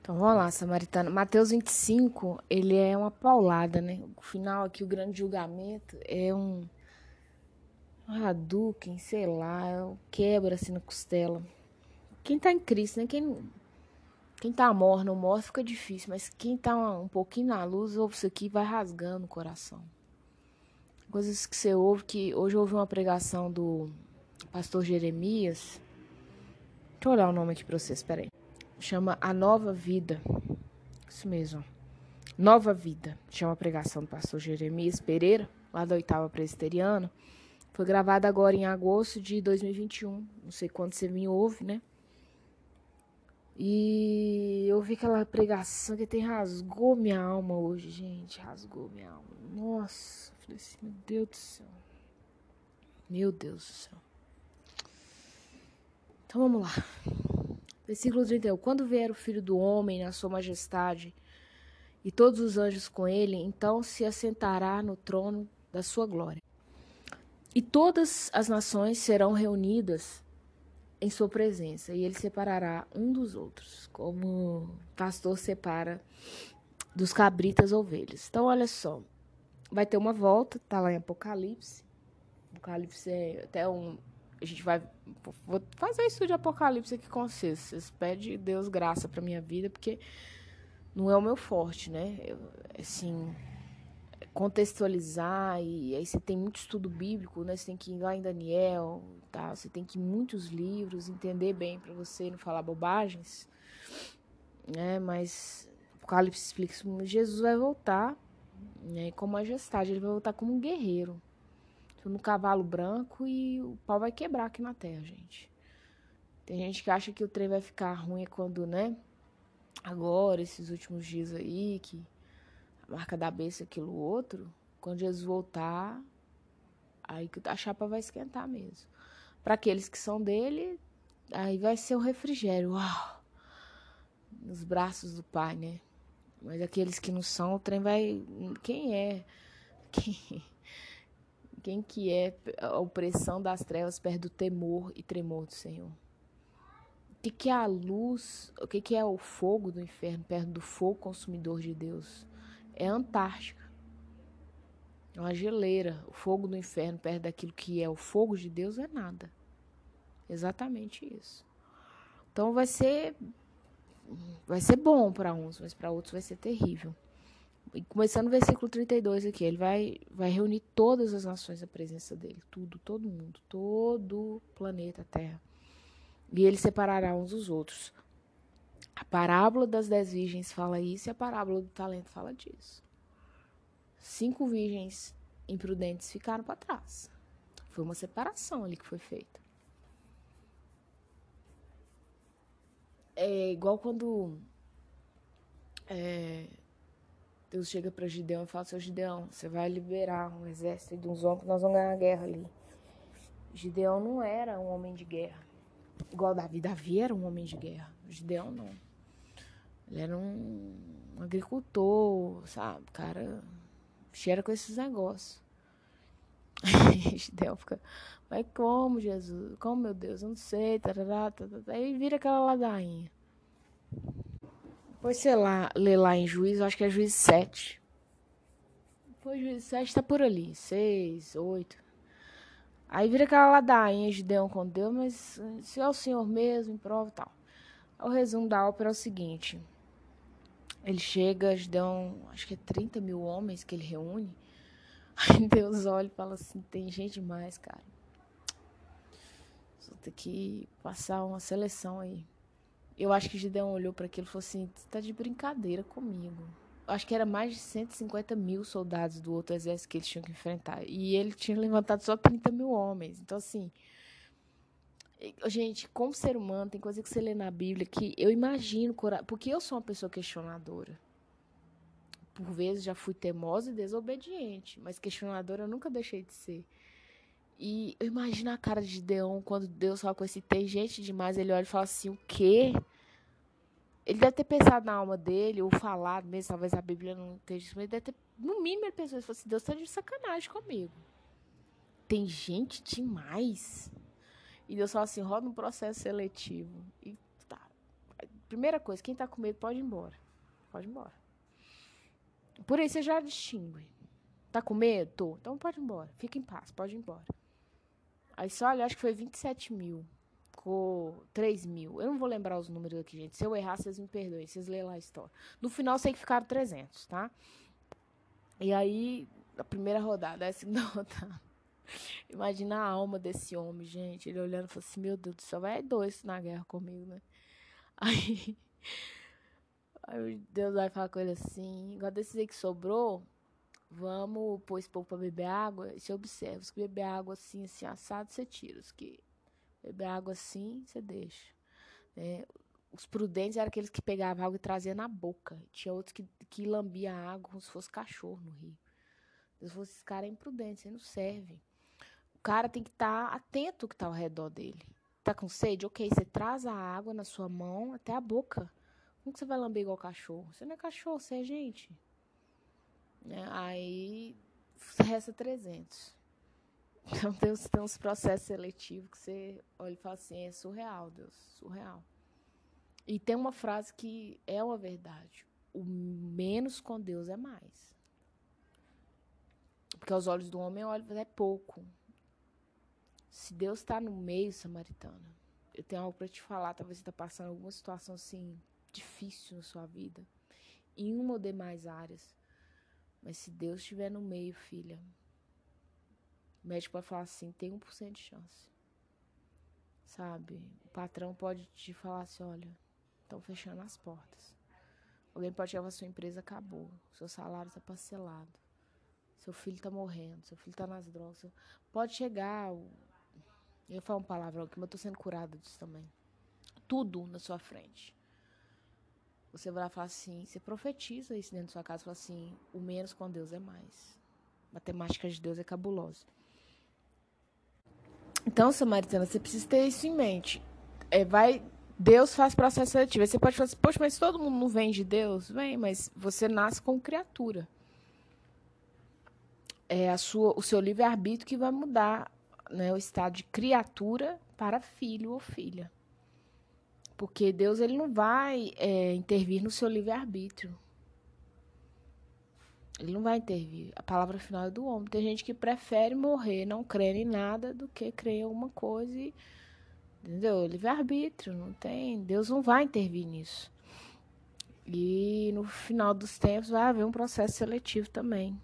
Então vamos lá, Samaritano. Mateus 25, ele é uma paulada, né? O final aqui, o grande julgamento, é um. Um Hadouken, sei lá, é quebra assim na costela. Quem tá em Cristo, né? Quem, quem tá morno ou morto fica difícil, mas quem tá um pouquinho na luz, ouve isso aqui vai rasgando o coração. Coisas que você ouve, que hoje eu ouvi uma pregação do pastor Jeremias. Deixa eu olhar o nome aqui pra vocês, peraí chama A Nova Vida. Isso mesmo. Nova Vida. Chama a pregação do pastor Jeremias Pereira, lá da oitava presbiteriana. Foi gravada agora em agosto de 2021. Não sei quando você me ouve, né? E eu vi aquela pregação que tem rasgou minha alma hoje, gente. Rasgou minha alma. Nossa, falei assim, meu Deus do céu. Meu Deus do céu. Então vamos lá. Versículo 31. Quando vier o filho do homem na sua majestade e todos os anjos com ele, então se assentará no trono da sua glória. E todas as nações serão reunidas em sua presença, e ele separará um dos outros, como o pastor separa dos cabritas ovelhas. Então, olha só, vai ter uma volta, tá lá em Apocalipse. Apocalipse é até um, a gente vai vou fazer isso de apocalipse aqui com vocês. Vocês pedem Deus graça para minha vida, porque não é o meu forte, né? Eu, assim, contextualizar e aí você tem muito estudo bíblico, né? Você tem que ir lá em Daniel, tá? Você tem que ir muitos livros, entender bem para você não falar bobagens, né? Mas Apocalipse explica que Jesus vai voltar, né? Com majestade, ele vai voltar como um guerreiro no cavalo branco e o pau vai quebrar aqui na terra, gente. Tem gente que acha que o trem vai ficar ruim quando, né? Agora, esses últimos dias aí, que a marca da besta, aquilo outro, quando Jesus voltar, aí que a chapa vai esquentar mesmo. Para aqueles que são dele, aí vai ser o refrigério. Uau! Nos braços do Pai, né? Mas aqueles que não são, o trem vai. Quem é? Quem quem que é a opressão das trevas perto do temor e tremor do Senhor? O que, que é a luz? O que, que é o fogo do inferno perto do fogo consumidor de Deus? É a Antártica. É uma geleira. O fogo do inferno perto daquilo que é o fogo de Deus é nada. Exatamente isso. Então vai ser vai ser bom para uns, mas para outros vai ser terrível. Começando no versículo 32 aqui, ele vai, vai reunir todas as nações à presença dele, tudo, todo mundo, todo o planeta Terra. E ele separará uns dos outros. A parábola das dez virgens fala isso e a parábola do talento fala disso. Cinco virgens imprudentes ficaram para trás. Foi uma separação ali que foi feita. É igual quando é, Deus chega para Gideão e fala: Seu Gideão, você vai liberar um exército de uns homens que nós vamos ganhar a guerra ali. Gideão não era um homem de guerra. Igual Davi. Davi era um homem de guerra. Gideão não. Ele era um, um agricultor, sabe? O cara cheira com esses negócios. Gideão fica, mas como, Jesus? Como, meu Deus? Eu não sei. Tarará, tarará. Aí vira aquela ladainha. Pois sei lá, ler lá em juízo, acho que é juízo 7. Foi juízo 7, tá por ali. 6, 8. Aí vira aquela ladainha de Deus com Deus, mas se é o Senhor mesmo, em prova e tal. O resumo da ópera é o seguinte. Ele chega, Gideon, acho que é 30 mil homens que ele reúne. Aí Deus olha e fala assim, tem gente demais, cara. Vou ter que passar uma seleção aí. Eu acho que Gideon olhou para aquilo e falou assim: tá de brincadeira comigo. Acho que era mais de 150 mil soldados do outro exército que eles tinham que enfrentar. E ele tinha levantado só 30 mil homens. Então, assim. Gente, como ser humano, tem coisa que você lê na Bíblia que eu imagino. Porque eu sou uma pessoa questionadora. Por vezes já fui teimosa e desobediente. Mas questionadora eu nunca deixei de ser. E eu imagino a cara de Deon quando Deus fala com esse tem gente demais, ele olha e fala assim, o quê? Ele deve ter pensado na alma dele, ou falado mesmo, talvez a Bíblia não esteja isso, mas ele deve ter, no mínimo ele pensou, ele falou assim, Deus está de sacanagem comigo. Tem gente demais. E Deus fala assim, roda um processo seletivo. E tá, primeira coisa, quem tá com medo pode ir embora. Pode ir embora. Por aí você já distingue. Tá com medo? Tô. Então pode ir embora. Fica em paz, pode ir embora. Aí só, acho que foi 27 mil. Ficou 3 mil. Eu não vou lembrar os números aqui, gente. Se eu errar, vocês me perdoem. Vocês lêem lá a história. No final, sei que ficaram 300, tá? E aí, a primeira rodada, a segunda rodada. Imagina a alma desse homem, gente. Ele olhando e falou assim: Meu Deus do céu, vai dois na guerra comigo, né? Aí. Aí Deus vai falar com ele assim: Igual desses aí que sobrou, vamos pôr esse povo pra beber água. E você observa: que beber água assim, assim, assado, você tira. Os que beber água assim, você deixa. É, os prudentes eram aqueles que pegavam água e traziam na boca. Tinha outros que, que lambiam a água como se fosse cachorro no rio. Deus falou: esses caras é imprudente, não serve. O cara tem que estar tá atento ao que está ao redor dele. Tá com sede? Ok, você traz a água na sua mão até a boca. Como que você vai lamber igual cachorro? Você não é cachorro, você é gente. É, aí resta 300. Então tem, tem uns processos seletivos que você olha e fala assim, é surreal, Deus, surreal. E tem uma frase que é uma verdade. O menos com Deus é mais. Porque aos olhos do homem, olha, é pouco. Se Deus está no meio, samaritana, eu tenho algo para te falar. Talvez você está passando alguma situação assim difícil na sua vida, em uma ou demais áreas. Mas se Deus estiver no meio, filha, o médico vai falar assim: tem 1% de chance. Sabe? O patrão pode te falar assim: olha, estão fechando as portas. Alguém pode chegar sua empresa acabou, seu salário está parcelado, seu filho está morrendo, seu filho está nas drogas. Pode chegar eu ia falar um palavrão aqui, mas eu tô sendo curada disso também. Tudo na sua frente. Você vai lá falar assim, você profetiza isso dentro da sua casa, fala assim, o menos com Deus é mais. Matemática de Deus é cabulosa. Então, Samaritana, você precisa ter isso em mente. É, vai, Deus faz processo seletivo. Aí você pode falar assim, poxa, mas todo mundo não vem de Deus? Vem, mas você nasce como criatura. É a sua, o seu livre-arbítrio que vai mudar né, o estado de criatura para filho ou filha. Porque Deus ele não vai é, intervir no seu livre-arbítrio. Ele não vai intervir. A palavra final é do homem. Tem gente que prefere morrer não crer em nada do que crer em alguma coisa. E, entendeu? Livre-arbítrio. Não tem. Deus não vai intervir nisso. E no final dos tempos vai haver um processo seletivo também.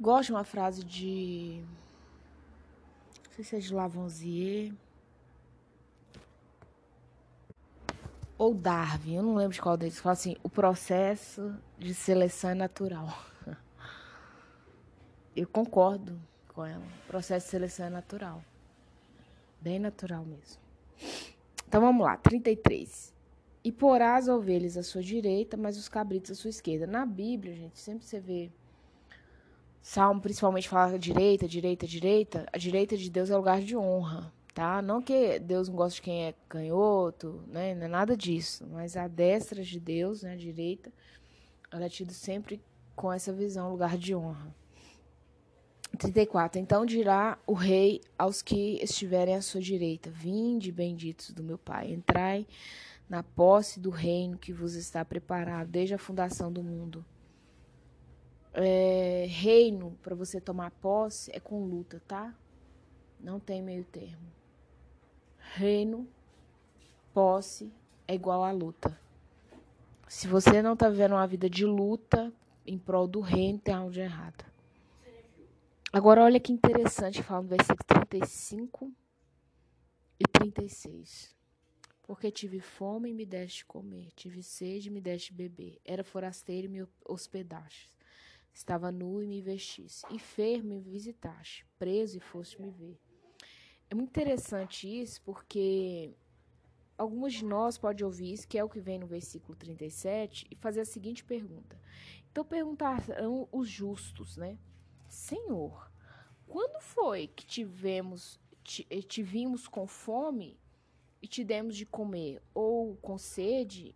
Gosto de uma frase de sei se é de Lavoisier. Ou Darwin, eu não lembro de qual deles. Fala assim: o processo de seleção é natural. Eu concordo com ela. O processo de seleção é natural. Bem natural mesmo. Então vamos lá, 33. E porá as ovelhas à sua direita, mas os cabritos à sua esquerda. Na Bíblia, gente, sempre você vê Salmo principalmente fala direita, direita, direita. A direita de Deus é lugar de honra, tá? Não que Deus não gosta de quem é canhoto, né? Não é nada disso. Mas a destra de Deus, né? A direita, ela é tida sempre com essa visão, lugar de honra. 34. Então dirá o rei aos que estiverem à sua direita: Vinde, benditos do meu Pai, entrai na posse do reino que vos está preparado desde a fundação do mundo é, reino para você tomar posse é com luta, tá? Não tem meio termo. Reino, posse é igual a luta. Se você não tá vivendo uma vida de luta em prol do reino, tem algo de errado. Agora, olha que interessante, fala no versículo 35 e 36. Porque tive fome e me deste comer, tive sede e me deste beber, era forasteiro e me hospedaste. Estava nu e me vestisse, enfermo e me visitaste, preso e foste me ver. É muito interessante isso, porque alguns de nós podem ouvir isso, que é o que vem no versículo 37, e fazer a seguinte pergunta. Então perguntarão os justos, né? Senhor, quando foi que tivemos, te vimos com fome e te demos de comer, ou com sede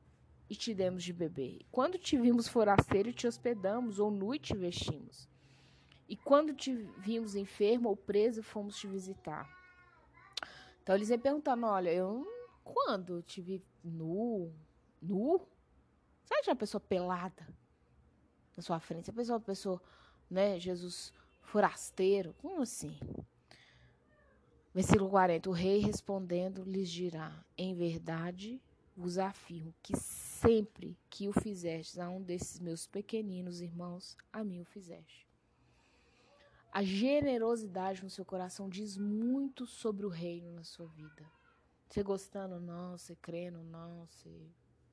e te demos de beber. Quando te vimos forasteiro, te hospedamos, ou nu e te vestimos. E quando te vimos enfermo ou preso, fomos te visitar. Então eles iam perguntando: olha, eu quando te vi nu, nu? Você acha uma pessoa pelada na sua frente? Você pensa uma pessoa, né, Jesus forasteiro? Como assim? Versículo 40. O rei respondendo lhes dirá: Em verdade vos afirmo que sempre que o fizestes a um desses meus pequeninos irmãos, a mim o fizeste. A generosidade no seu coração diz muito sobre o reino na sua vida. Você gostando ou não, você crendo ou não, você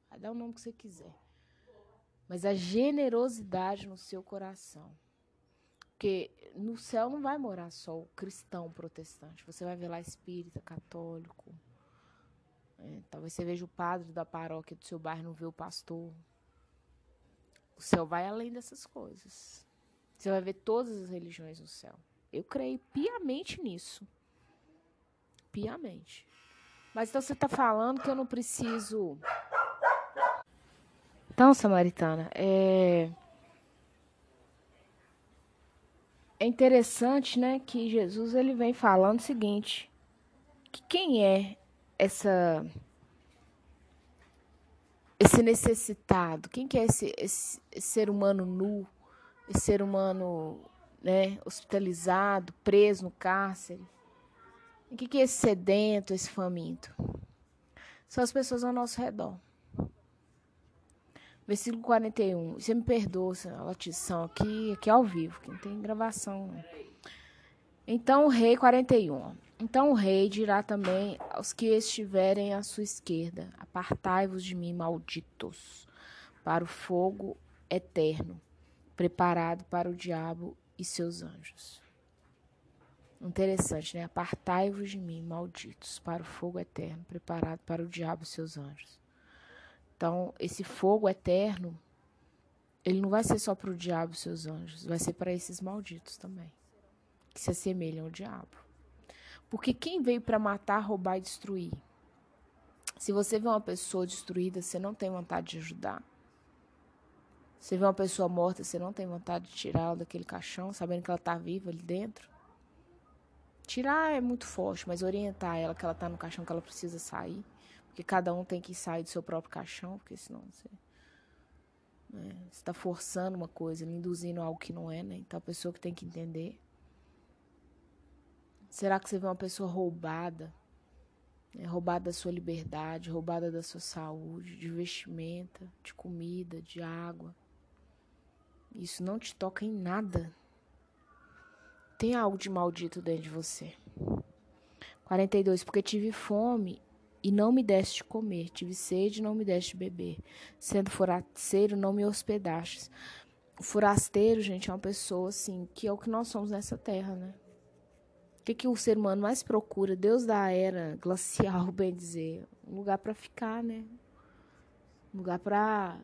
vai dar o nome que você quiser. Mas a generosidade no seu coração porque no céu não vai morar só o cristão protestante. Você vai ver lá espírita, católico. É, talvez você veja o padre da paróquia do seu bairro, não vê o pastor. O céu vai além dessas coisas. Você vai ver todas as religiões no céu. Eu creio piamente nisso. Piamente. Mas então você está falando que eu não preciso. Então, Samaritana, é. é interessante, né, que Jesus ele vem falando o seguinte, que quem é essa esse necessitado? Quem que é esse, esse, esse ser humano nu, ser humano, né, hospitalizado, preso no cárcere? O que que é esse sedento, esse faminto? São as pessoas ao nosso redor. Versículo 41. Você me perdoa a latição aqui, aqui ao vivo, que não tem gravação. Então o rei 41. Então o rei dirá também aos que estiverem à sua esquerda: Apartai-vos de mim, malditos, para o fogo eterno, preparado para o diabo e seus anjos. Interessante, né? Apartai-vos de mim, malditos, para o fogo eterno, preparado para o diabo e seus anjos. Então, esse fogo eterno, ele não vai ser só para o diabo e seus anjos, vai ser para esses malditos também, que se assemelham ao diabo. Porque quem veio para matar, roubar e destruir? Se você vê uma pessoa destruída, você não tem vontade de ajudar. Você vê uma pessoa morta, você não tem vontade de tirá-la daquele caixão, sabendo que ela está viva ali dentro. Tirar é muito forte, mas orientar ela que ela está no caixão que ela precisa sair. Porque cada um tem que sair do seu próprio caixão, porque senão você né, está forçando uma coisa, induzindo algo que não é, né? Então a pessoa que tem que entender. Será que você vê uma pessoa roubada? Né, roubada da sua liberdade, roubada da sua saúde, de vestimenta, de comida, de água. Isso não te toca em nada. Tem algo de maldito dentro de você. 42. Porque tive fome e não me deste comer, tive sede e não me deste beber. Sendo forasteiro, não me hospedastes. O forasteiro, gente, é uma pessoa assim, que é o que nós somos nessa terra, né? O que, que o ser humano mais procura? Deus da era glacial, bem dizer. Um lugar para ficar, né? Um lugar para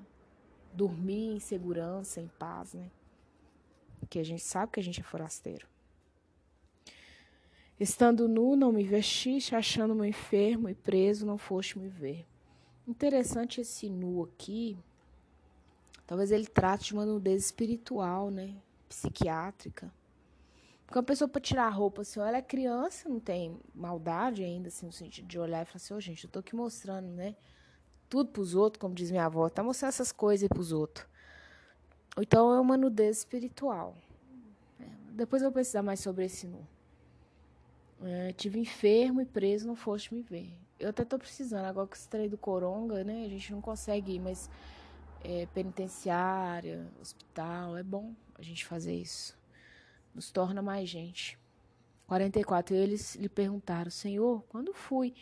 dormir em segurança, em paz, né? Que a gente sabe que a gente é forasteiro. Estando nu, não me vestiste, achando-me enfermo e preso, não foste me ver. Interessante esse nu aqui. Talvez ele trate de uma nudez espiritual, né? Psiquiátrica. Porque uma pessoa para tirar a roupa, assim, ela é criança, não tem maldade ainda, assim, no sentido de olhar e falar assim, ô oh, gente, eu tô aqui mostrando, né? Tudo pros outros, como diz minha avó, tá mostrando essas coisas pros outros. Então é uma nudez espiritual. Depois eu vou precisar mais sobre esse nu. É, tive enfermo e preso, não foste me ver. Eu até tô precisando, agora que trem do Coronga, né? A gente não consegue ir, mas é, penitenciária, hospital, é bom a gente fazer isso. Nos torna mais gente. 44. E eles lhe perguntaram, Senhor, quando fui?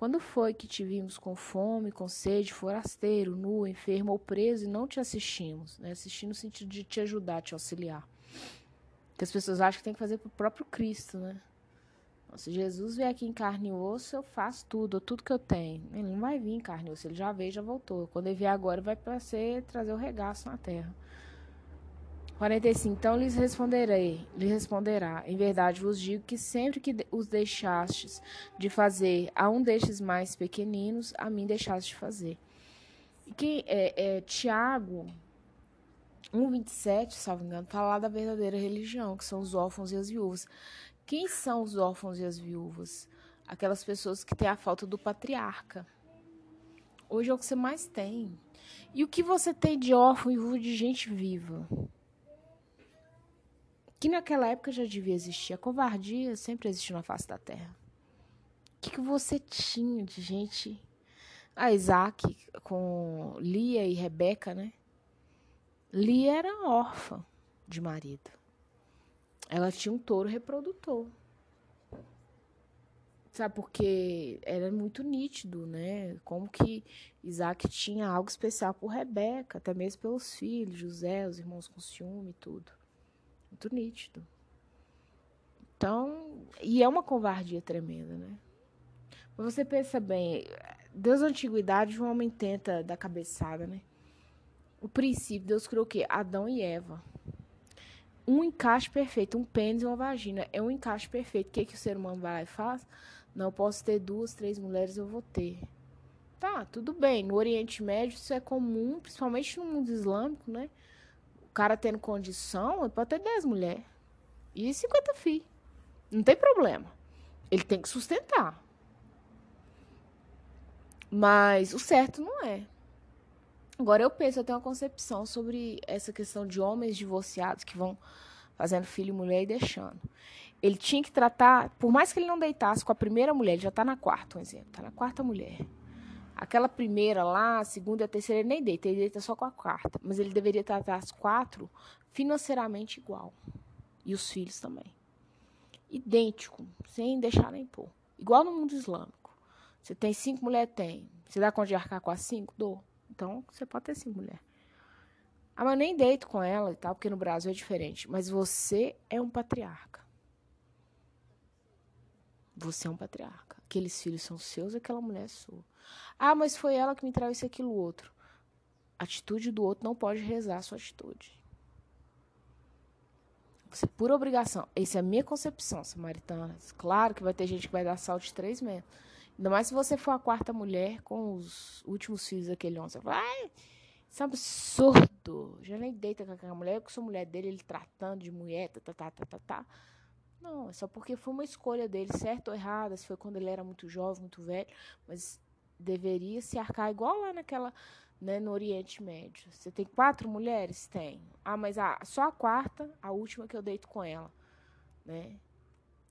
Quando foi que te vimos com fome, com sede, forasteiro, nu, enfermo ou preso e não te assistimos? Né? Assistir no sentido de te ajudar, te auxiliar. Que as pessoas acham que tem que fazer pro próprio Cristo, né? Se Jesus vier aqui em carne e osso, eu faço tudo, tudo que eu tenho. Ele não vai vir em carne e osso, ele já veio, já voltou. Quando ele vier agora, vai para ser trazer o regaço na terra. 45. Então lhes responderei, lhe responderá: Em verdade vos digo que sempre que os deixastes de fazer a um destes mais pequeninos, a mim deixaste de fazer. E que é, é Tiago 1,27, salvo engano, fala da verdadeira religião, que são os órfãos e as viúvas. Quem são os órfãos e as viúvas? Aquelas pessoas que têm a falta do patriarca. Hoje é o que você mais tem. E o que você tem de órfão e de gente viva? Que naquela época já devia existir. A covardia sempre existiu na face da terra. O que, que você tinha de gente. A Isaac com Lia e Rebeca, né? Lia era órfã de marido. Ela tinha um touro reprodutor. Sabe, porque era muito nítido, né? Como que Isaac tinha algo especial por Rebeca, até mesmo pelos filhos, José, os irmãos com ciúme e tudo. Muito nítido. Então, e é uma covardia tremenda, né? Mas você pensa bem, Deus da antiguidade, um homem tenta dar cabeçada, né? O princípio, Deus criou o quê? Adão e Eva. Um encaixe perfeito, um pênis e uma vagina. É um encaixe perfeito. O que, que o ser humano vai lá e faz? Não, eu posso ter duas, três mulheres, eu vou ter. Tá, tudo bem. No Oriente Médio isso é comum, principalmente no mundo islâmico, né? Cara tendo condição, ele pode ter 10 mulheres. E 50 filhos. Não tem problema. Ele tem que sustentar. Mas o certo não é. Agora eu penso, eu tenho uma concepção sobre essa questão de homens divorciados que vão fazendo filho e mulher e deixando ele tinha que tratar, por mais que ele não deitasse com a primeira mulher, ele já está na quarta, um exemplo, está na quarta mulher. Aquela primeira lá, a segunda e a terceira, ele nem deita, ele deita só com a quarta. Mas ele deveria tratar as quatro financeiramente igual. E os filhos também. Idêntico, sem deixar nem pôr. Igual no mundo islâmico. Você tem cinco mulheres? Tem. Você dá conta de arcar com as cinco? Dou. Então, você pode ter cinco mulheres. Ah, mas eu nem deito com ela e tal, porque no Brasil é diferente. Mas você é um patriarca. Você é um patriarca. Aqueles filhos são seus, aquela mulher é sua. Ah, mas foi ela que me traiu isso, aquilo, outro. A atitude do outro não pode rezar a sua atitude. Você, por obrigação. Essa é a minha concepção, samaritana. Claro que vai ter gente que vai dar salto de três metros. Ainda mais se você for a quarta mulher com os últimos filhos daquele homem. Você fala, ai, isso é um absurdo. Já nem deita com aquela mulher. Eu que sou mulher dele, ele tratando de mulher, tá, tá, tá, tá, tá. tá. Não, é só porque foi uma escolha dele, certo ou errada, se foi quando ele era muito jovem, muito velho, mas deveria se arcar igual lá naquela, né, no Oriente Médio. Você tem quatro mulheres? Tem. Ah, mas a, só a quarta, a última que eu deito com ela, né?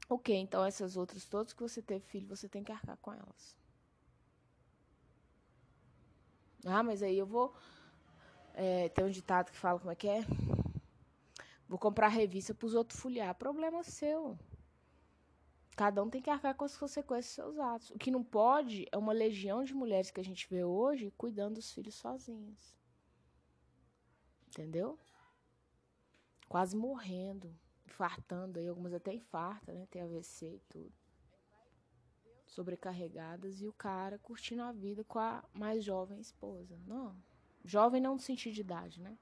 Ok, então essas outras todas que você teve filho, você tem que arcar com elas. Ah, mas aí eu vou. É, tem um ditado que fala como é que é? Vou comprar revista para os outros folhear. Problema seu. Cada um tem que arcar com as consequências dos seus atos. O que não pode é uma legião de mulheres que a gente vê hoje cuidando dos filhos sozinhas. Entendeu? Quase morrendo, infartando aí, algumas até infartam, né? Tem AVC e tudo. Sobrecarregadas e o cara curtindo a vida com a mais jovem esposa. Não. Jovem não no sentido de idade, né?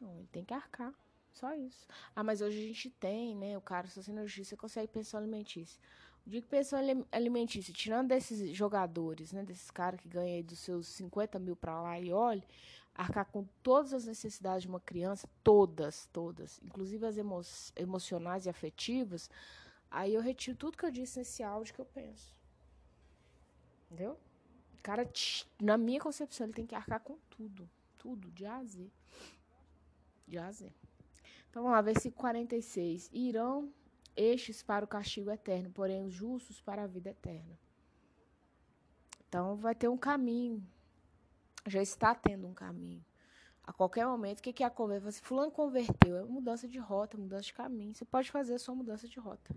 Não, ele tem que arcar. Só isso. Ah, mas hoje a gente tem, né? O cara, se você na justiça, consegue pensão alimentícia. O dia que pensão alimentícia, tirando desses jogadores, né? Desses caras que ganham aí dos seus 50 mil pra lá e olhe, arcar com todas as necessidades de uma criança, todas, todas, inclusive as emo emocionais e afetivas, aí eu retiro tudo que eu disse nesse áudio que eu penso. Entendeu? O cara, na minha concepção, ele tem que arcar com tudo. Tudo, de a Z Z. Então vamos lá, versículo 46. Irão estes para o castigo eterno, porém os justos para a vida eterna. Então vai ter um caminho. Já está tendo um caminho. A qualquer momento, o que é a fulano converteu, é mudança de rota, mudança de caminho. Você pode fazer a sua mudança de rota.